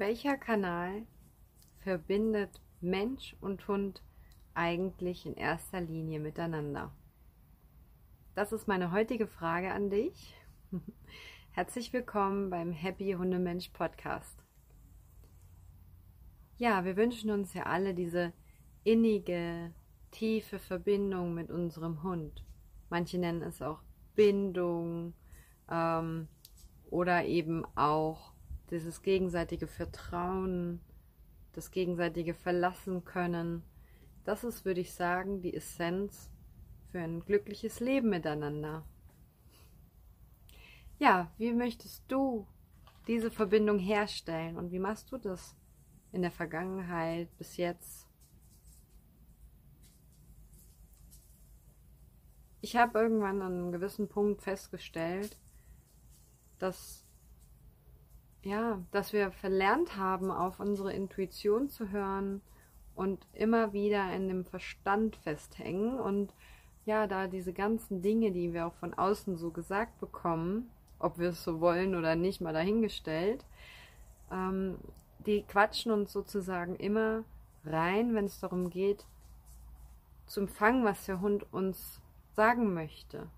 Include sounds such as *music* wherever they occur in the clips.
Welcher Kanal verbindet Mensch und Hund eigentlich in erster Linie miteinander? Das ist meine heutige Frage an dich. *laughs* Herzlich willkommen beim Happy Hundemensch Podcast. Ja, wir wünschen uns ja alle diese innige, tiefe Verbindung mit unserem Hund. Manche nennen es auch Bindung ähm, oder eben auch dieses gegenseitige Vertrauen, das gegenseitige Verlassen können. Das ist, würde ich sagen, die Essenz für ein glückliches Leben miteinander. Ja, wie möchtest du diese Verbindung herstellen und wie machst du das in der Vergangenheit bis jetzt? Ich habe irgendwann an einem gewissen Punkt festgestellt, dass ja, dass wir verlernt haben, auf unsere Intuition zu hören und immer wieder in dem Verstand festhängen und ja, da diese ganzen Dinge, die wir auch von außen so gesagt bekommen, ob wir es so wollen oder nicht, mal dahingestellt, ähm, die quatschen uns sozusagen immer rein, wenn es darum geht, zu empfangen, was der Hund uns sagen möchte.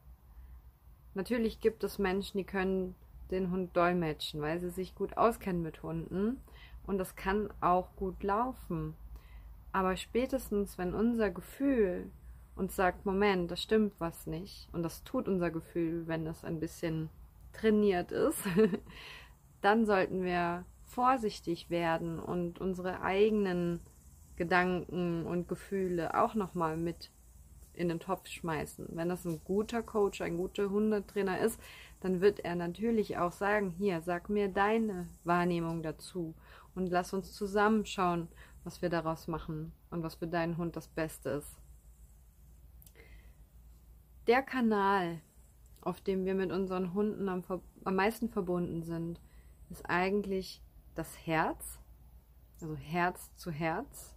Natürlich gibt es Menschen, die können den Hund dolmetschen, weil sie sich gut auskennen mit Hunden. Und das kann auch gut laufen. Aber spätestens, wenn unser Gefühl uns sagt, Moment, da stimmt was nicht, und das tut unser Gefühl, wenn es ein bisschen trainiert ist, *laughs* dann sollten wir vorsichtig werden und unsere eigenen Gedanken und Gefühle auch nochmal mit in den Topf schmeißen. Wenn das ein guter Coach, ein guter Hundetrainer ist, dann wird er natürlich auch sagen, hier, sag mir deine Wahrnehmung dazu und lass uns zusammen schauen, was wir daraus machen und was für deinen Hund das Beste ist. Der Kanal, auf dem wir mit unseren Hunden am, am meisten verbunden sind, ist eigentlich das Herz, also Herz zu Herz.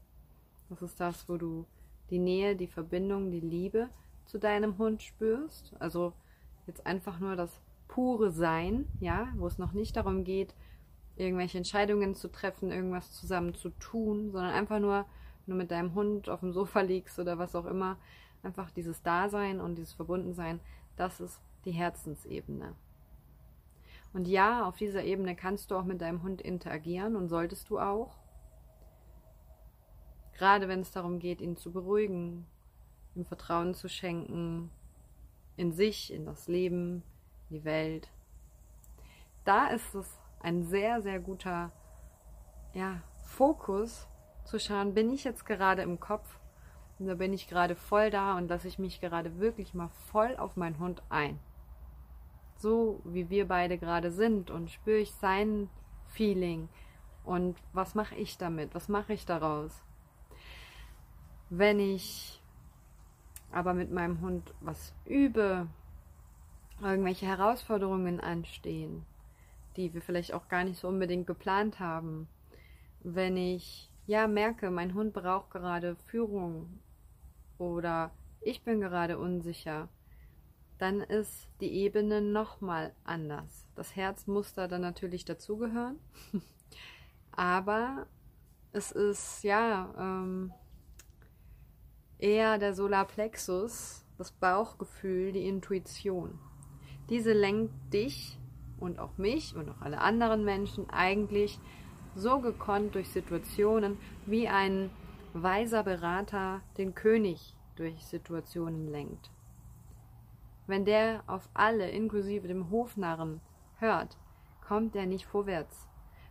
Das ist das, wo du die Nähe, die Verbindung, die Liebe zu deinem Hund spürst. Also jetzt einfach nur das pure Sein, ja, wo es noch nicht darum geht, irgendwelche Entscheidungen zu treffen, irgendwas zusammen zu tun, sondern einfach nur, du mit deinem Hund auf dem Sofa liegst oder was auch immer, einfach dieses Dasein und dieses Verbundensein, das ist die Herzensebene. Und ja, auf dieser Ebene kannst du auch mit deinem Hund interagieren und solltest du auch. Gerade wenn es darum geht, ihn zu beruhigen, ihm Vertrauen zu schenken, in sich, in das Leben, in die Welt. Da ist es ein sehr, sehr guter ja, Fokus zu schauen, bin ich jetzt gerade im Kopf und da bin ich gerade voll da und lasse ich mich gerade wirklich mal voll auf meinen Hund ein. So wie wir beide gerade sind und spüre ich sein Feeling und was mache ich damit, was mache ich daraus. Wenn ich aber mit meinem Hund was übe, irgendwelche Herausforderungen anstehen, die wir vielleicht auch gar nicht so unbedingt geplant haben, wenn ich ja merke, mein Hund braucht gerade Führung oder ich bin gerade unsicher, dann ist die Ebene nochmal anders. Das Herz muss da dann natürlich dazugehören, *laughs* aber es ist ja ähm, eher der Solarplexus, das Bauchgefühl, die Intuition. Diese lenkt dich und auch mich und auch alle anderen Menschen eigentlich so gekonnt durch Situationen, wie ein weiser Berater den König durch Situationen lenkt. Wenn der auf alle, inklusive dem Hofnarren, hört, kommt er nicht vorwärts.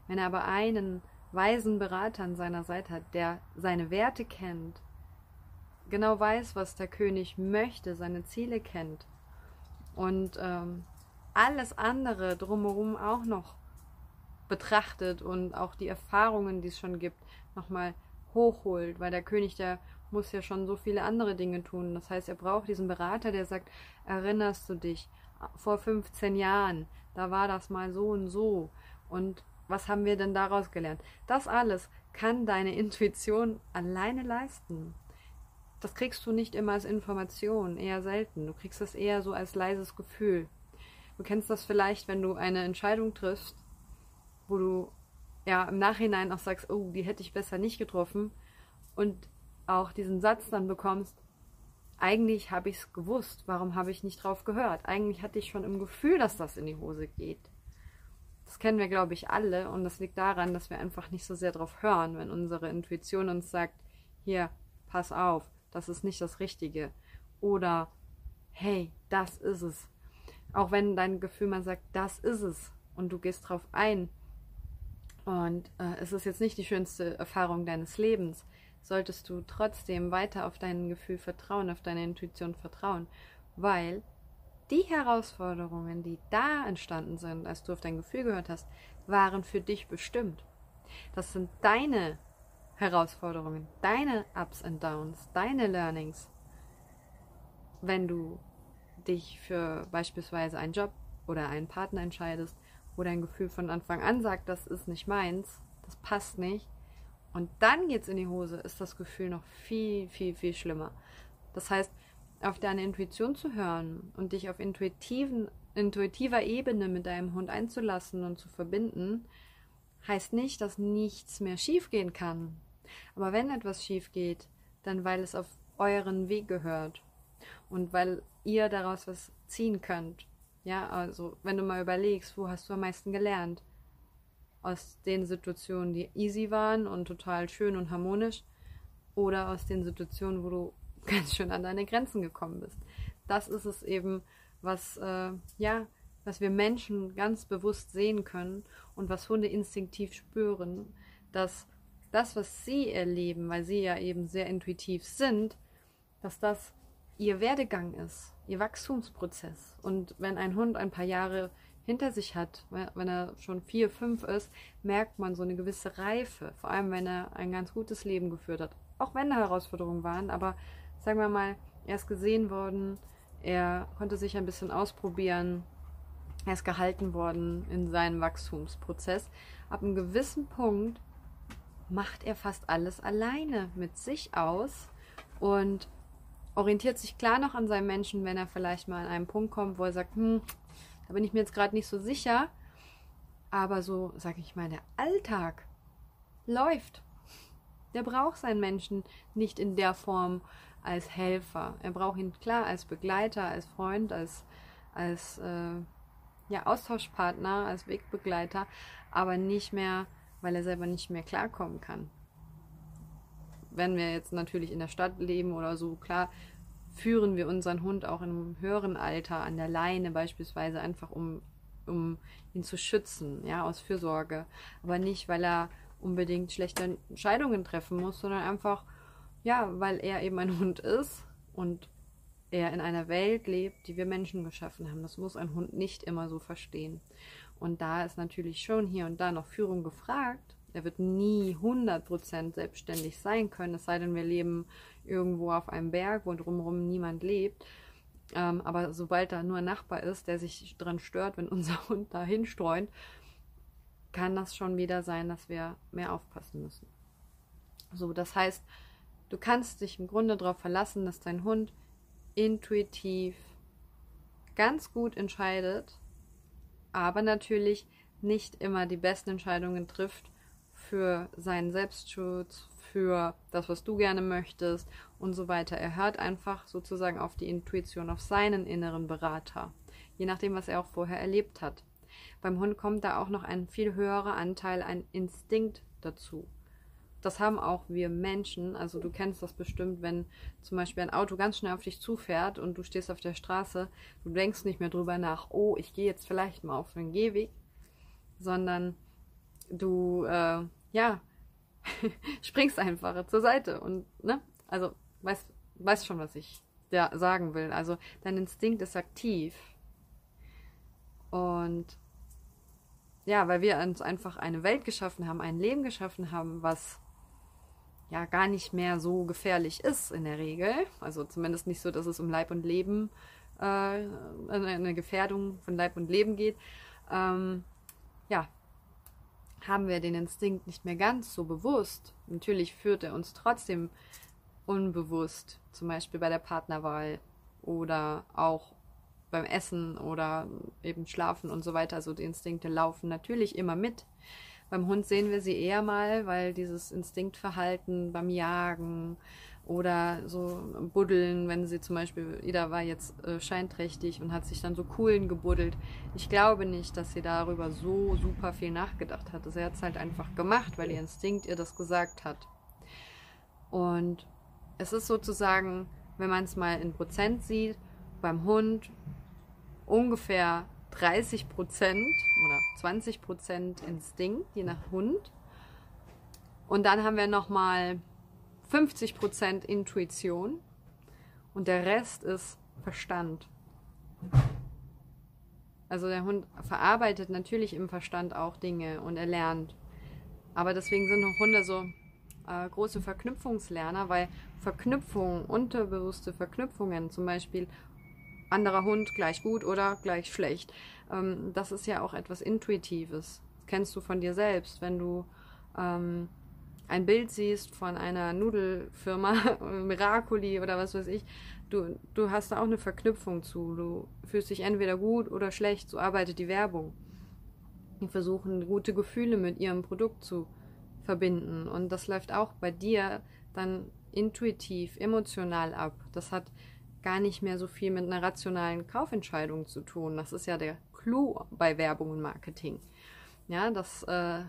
Wenn er aber einen weisen Berater an seiner Seite hat, der seine Werte kennt, genau weiß, was der König möchte, seine Ziele kennt und ähm, alles andere drumherum auch noch betrachtet und auch die Erfahrungen, die es schon gibt, nochmal hochholt, weil der König, der muss ja schon so viele andere Dinge tun. Das heißt, er braucht diesen Berater, der sagt, erinnerst du dich, vor 15 Jahren, da war das mal so und so. Und was haben wir denn daraus gelernt? Das alles kann deine Intuition alleine leisten das kriegst du nicht immer als Information, eher selten. Du kriegst das eher so als leises Gefühl. Du kennst das vielleicht, wenn du eine Entscheidung triffst, wo du ja im Nachhinein auch sagst, oh, die hätte ich besser nicht getroffen und auch diesen Satz dann bekommst, eigentlich habe ich es gewusst, warum habe ich nicht drauf gehört? Eigentlich hatte ich schon im Gefühl, dass das in die Hose geht. Das kennen wir, glaube ich, alle und das liegt daran, dass wir einfach nicht so sehr drauf hören, wenn unsere Intuition uns sagt, hier, pass auf, das ist nicht das Richtige. Oder, hey, das ist es. Auch wenn dein Gefühl mal sagt, das ist es und du gehst drauf ein und äh, es ist jetzt nicht die schönste Erfahrung deines Lebens, solltest du trotzdem weiter auf dein Gefühl vertrauen, auf deine Intuition vertrauen, weil die Herausforderungen, die da entstanden sind, als du auf dein Gefühl gehört hast, waren für dich bestimmt. Das sind deine Herausforderungen, deine Ups and Downs, deine Learnings. Wenn du dich für beispielsweise einen Job oder einen Partner entscheidest, wo dein Gefühl von Anfang an sagt, das ist nicht meins, das passt nicht, und dann geht's in die Hose, ist das Gefühl noch viel, viel, viel schlimmer. Das heißt, auf deine Intuition zu hören und dich auf intuitiven, intuitiver Ebene mit deinem Hund einzulassen und zu verbinden, heißt nicht, dass nichts mehr schiefgehen kann. Aber wenn etwas schief geht, dann weil es auf euren Weg gehört und weil ihr daraus was ziehen könnt. Ja, also wenn du mal überlegst, wo hast du am meisten gelernt? aus den Situationen, die easy waren und total schön und harmonisch, oder aus den Situationen, wo du *laughs* ganz schön an deine Grenzen gekommen bist. Das ist es eben, was äh, ja, was wir Menschen ganz bewusst sehen können und was Hunde instinktiv spüren, dass das, was sie erleben, weil sie ja eben sehr intuitiv sind, dass das ihr Werdegang ist, ihr Wachstumsprozess. Und wenn ein Hund ein paar Jahre hinter sich hat, wenn er schon vier, fünf ist, merkt man so eine gewisse Reife. Vor allem, wenn er ein ganz gutes Leben geführt hat. Auch wenn da Herausforderungen waren, aber sagen wir mal, er ist gesehen worden, er konnte sich ein bisschen ausprobieren, er ist gehalten worden in seinem Wachstumsprozess. Ab einem gewissen Punkt macht er fast alles alleine mit sich aus und orientiert sich klar noch an seinem Menschen, wenn er vielleicht mal an einen Punkt kommt, wo er sagt, hm, da bin ich mir jetzt gerade nicht so sicher. Aber so, sage ich mal, der Alltag läuft. Der braucht seinen Menschen nicht in der Form als Helfer. Er braucht ihn klar als Begleiter, als Freund, als, als äh, ja, Austauschpartner, als Wegbegleiter, aber nicht mehr, weil er selber nicht mehr klarkommen kann. Wenn wir jetzt natürlich in der Stadt leben oder so, klar, führen wir unseren Hund auch einem höheren Alter an der Leine beispielsweise einfach um, um ihn zu schützen, ja, aus Fürsorge. Aber nicht, weil er unbedingt schlechte Entscheidungen treffen muss, sondern einfach, ja, weil er eben ein Hund ist und er in einer Welt lebt, die wir Menschen geschaffen haben. Das muss ein Hund nicht immer so verstehen. Und da ist natürlich schon hier und da noch Führung gefragt. Er wird nie 100% selbstständig sein können, es sei denn, wir leben irgendwo auf einem Berg, wo drumherum niemand lebt. Ähm, aber sobald da nur ein Nachbar ist, der sich daran stört, wenn *laughs* unser Hund da hinstreunt, kann das schon wieder sein, dass wir mehr aufpassen müssen. So, das heißt, du kannst dich im Grunde darauf verlassen, dass dein Hund intuitiv ganz gut entscheidet, aber natürlich nicht immer die besten Entscheidungen trifft für seinen Selbstschutz, für das, was du gerne möchtest und so weiter. Er hört einfach sozusagen auf die Intuition, auf seinen inneren Berater, je nachdem, was er auch vorher erlebt hat. Beim Hund kommt da auch noch ein viel höherer Anteil an Instinkt dazu. Das haben auch wir Menschen. Also du kennst das bestimmt, wenn zum Beispiel ein Auto ganz schnell auf dich zufährt und du stehst auf der Straße, du denkst nicht mehr drüber nach, oh, ich gehe jetzt vielleicht mal auf den Gehweg, sondern du, äh, ja, *laughs* springst einfach zur Seite und, ne? Also, weißt, weißt schon, was ich da sagen will. Also, dein Instinkt ist aktiv. Und ja, weil wir uns einfach eine Welt geschaffen haben, ein Leben geschaffen haben, was ja gar nicht mehr so gefährlich ist in der Regel. Also zumindest nicht so, dass es um Leib und Leben, äh, eine Gefährdung von Leib und Leben geht. Ähm, ja, haben wir den Instinkt nicht mehr ganz so bewusst. Natürlich führt er uns trotzdem unbewusst, zum Beispiel bei der Partnerwahl oder auch beim Essen oder eben Schlafen und so weiter. Also die Instinkte laufen natürlich immer mit, Beim Hund sehen wir sie eher mal, weil dieses Instinktverhalten beim Jagen oder so buddeln, wenn sie zum Beispiel, Ida war jetzt äh, scheinträchtig und hat sich dann so Kuhlen gebuddelt. Ich glaube nicht, dass sie darüber so super viel nachgedacht hat. Sie hat es halt einfach gemacht, weil ihr Instinkt ihr das gesagt hat. Und es ist sozusagen, wenn man es mal in Prozent sieht, beim Hund ungefähr 30 Prozent oder 20 Prozent Instinkt, je nach Hund. Und dann haben wir nochmal 50 Prozent Intuition und der Rest ist Verstand. Also der Hund verarbeitet natürlich im Verstand auch Dinge und er lernt. Aber deswegen sind Hunde so äh, große Verknüpfungslerner, weil Verknüpfungen, unterbewusste Verknüpfungen, zum Beispiel anderer Hund gleich gut oder gleich schlecht, ähm, das ist ja auch etwas Intuitives. Das kennst du von dir selbst, wenn du ähm, ein Bild siehst von einer Nudelfirma, *laughs* Miracoli oder was weiß ich, du, du hast da auch eine Verknüpfung zu. Du fühlst dich entweder gut oder schlecht, so arbeitet die Werbung. Die versuchen gute Gefühle mit ihrem Produkt zu verbinden. Und das läuft auch bei dir dann intuitiv, emotional ab. Das hat gar nicht mehr so viel mit einer rationalen Kaufentscheidung zu tun. Das ist ja der Clou bei Werbung und Marketing. Ja, das, äh,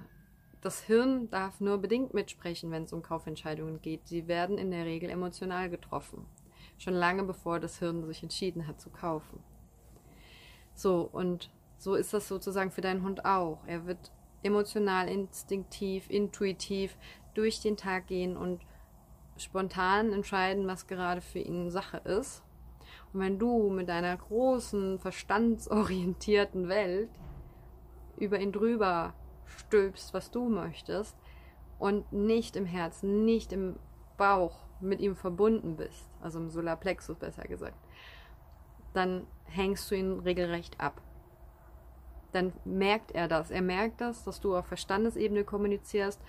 das Hirn darf nur bedingt mitsprechen, wenn es um Kaufentscheidungen geht. Sie werden in der Regel emotional getroffen. Schon lange bevor das Hirn sich entschieden hat zu kaufen. So, und so ist das sozusagen für deinen Hund auch. Er wird emotional, instinktiv, intuitiv durch den Tag gehen und spontan entscheiden, was gerade für ihn Sache ist. Und wenn du mit deiner großen, verstandsorientierten Welt über ihn drüber stülpst, was du möchtest, und nicht im Herzen, nicht im Bauch mit ihm verbunden bist, also im Solarplexus besser gesagt, dann hängst du ihn regelrecht ab dann merkt er das. Er merkt das, dass du auf Verstandesebene kommunizierst.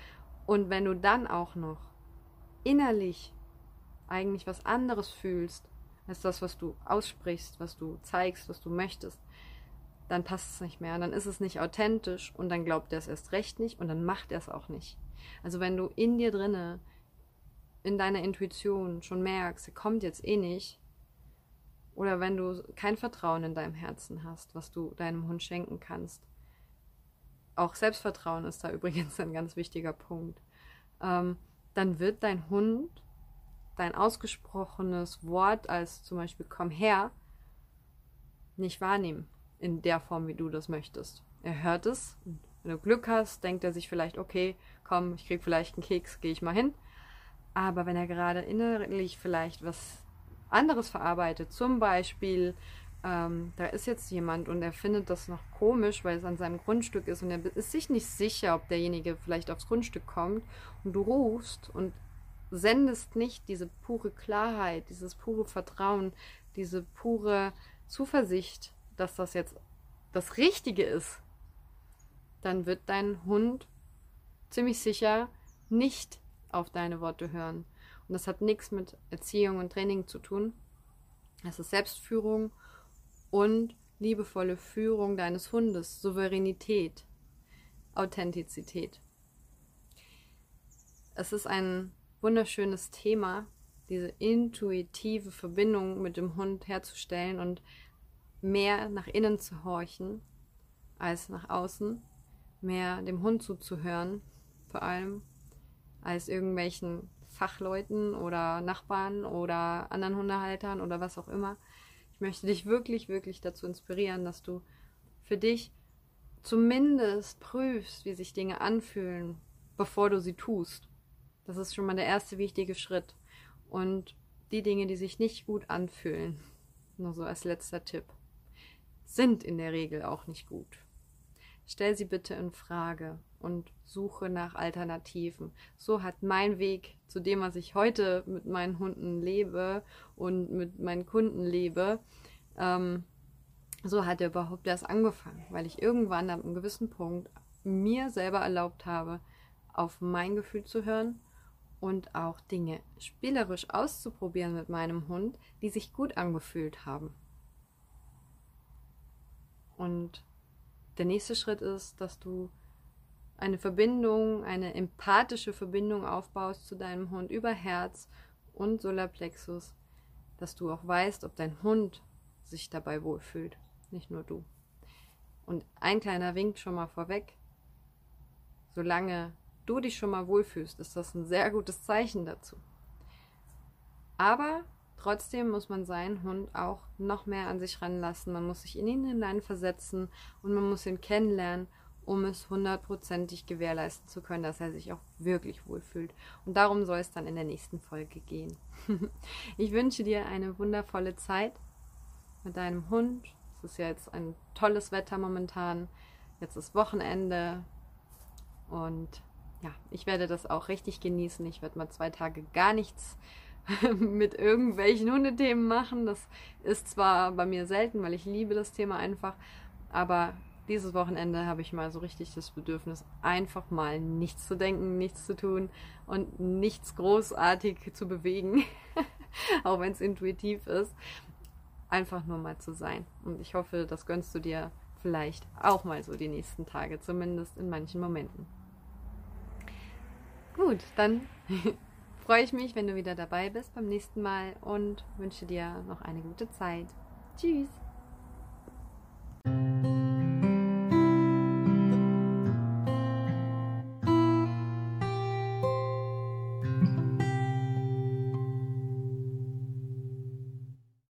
Und wenn du dann auch noch innerlich eigentlich was anderes fühlst, als das, was du aussprichst, was du zeigst, was du möchtest, dann passt es nicht mehr. Dann ist es nicht authentisch und dann glaubt er es erst recht nicht und dann macht er es auch nicht. Also wenn du in dir drinne, in deiner Intuition schon merkst, er kommt jetzt eh nicht, oder wenn du kein Vertrauen in deinem Herzen hast, was du deinem Hund schenken kannst. Auch Selbstvertrauen ist da *laughs* übrigens ein ganz wichtiger Punkt. Ähm, dann wird dein Hund dein ausgesprochenes Wort als zum Beispiel komm her nicht wahrnehmen in der Form, wie du das möchtest. Er hört es. Wenn du Glück hast, denkt er sich vielleicht, okay, komm, ich krieg vielleicht einen Keks, gehe ich mal hin. Aber wenn er gerade innerlich vielleicht was anderes verarbeitet. Zum Beispiel, ähm, da ist jetzt jemand und er findet das noch komisch, weil es an seinem Grundstück ist und er ist sich nicht sicher, ob derjenige vielleicht aufs Grundstück kommt und du rufst und sendest nicht diese pure Klarheit, dieses pure Vertrauen, diese pure Zuversicht, dass das jetzt das Richtige ist, dann wird dein Hund ziemlich sicher nicht auf deine Worte hören. Und das hat nichts mit Erziehung und Training zu tun. Es ist Selbstführung und liebevolle Führung deines Hundes, Souveränität, Authentizität. Es ist ein wunderschönes Thema, diese intuitive Verbindung mit dem Hund herzustellen und mehr nach innen zu horchen als nach außen, mehr dem Hund zuzuhören, vor allem als irgendwelchen Fachleuten oder Nachbarn oder anderen Hundehaltern oder was auch immer. Ich möchte dich wirklich, wirklich dazu inspirieren, dass du für dich zumindest prüfst, wie sich Dinge anfühlen, bevor du sie tust. Das ist schon mal der erste wichtige Schritt. Und die Dinge, die sich nicht gut anfühlen, nur so als letzter Tipp, sind in der Regel auch nicht gut. Stell sie bitte in Frage und suche nach Alternativen. So hat mein Weg zu dem, was ich heute mit meinen Hunden lebe und mit meinen Kunden lebe, ähm, so hat er überhaupt erst angefangen, weil ich irgendwann ab einem gewissen Punkt mir selber erlaubt habe, auf mein Gefühl zu hören und auch Dinge spielerisch auszuprobieren mit meinem Hund, die sich gut angefühlt haben. Und der nächste Schritt ist, dass du eine Verbindung, eine empathische Verbindung aufbaust zu deinem Hund über Herz und Solarplexus, dass du auch weißt, ob dein Hund sich dabei wohlfühlt, nicht nur du. Und ein kleiner Wink schon mal vorweg. Solange du dich schon mal wohlfühlst, ist das ein sehr gutes Zeichen dazu. Aber trotzdem muss man seinen Hund auch noch mehr an sich ranlassen. Man muss sich in ihn hineinversetzen und man muss ihn kennenlernen um es hundertprozentig gewährleisten zu können, dass er sich auch wirklich wohlfühlt. Und darum soll es dann in der nächsten Folge gehen. *laughs* ich wünsche dir eine wundervolle Zeit mit deinem Hund. Es ist ja jetzt ein tolles Wetter momentan. Jetzt ist Wochenende. Und ja, ich werde das auch richtig genießen. Ich werde mal zwei Tage gar nichts *laughs* mit irgendwelchen Hundethemen machen. Das ist zwar bei mir selten, weil ich liebe das Thema einfach, aber dieses Wochenende habe ich mal so richtig das Bedürfnis, einfach mal nichts zu denken, nichts zu tun und nichts großartig zu bewegen, *laughs* auch wenn es intuitiv ist, einfach nur mal zu sein. Und ich hoffe, das gönnst du dir vielleicht auch mal so die nächsten Tage, zumindest in manchen Momenten. Gut, dann *laughs* freue ich mich, wenn du wieder dabei bist beim nächsten Mal und wünsche dir noch eine gute Zeit. Tschüss!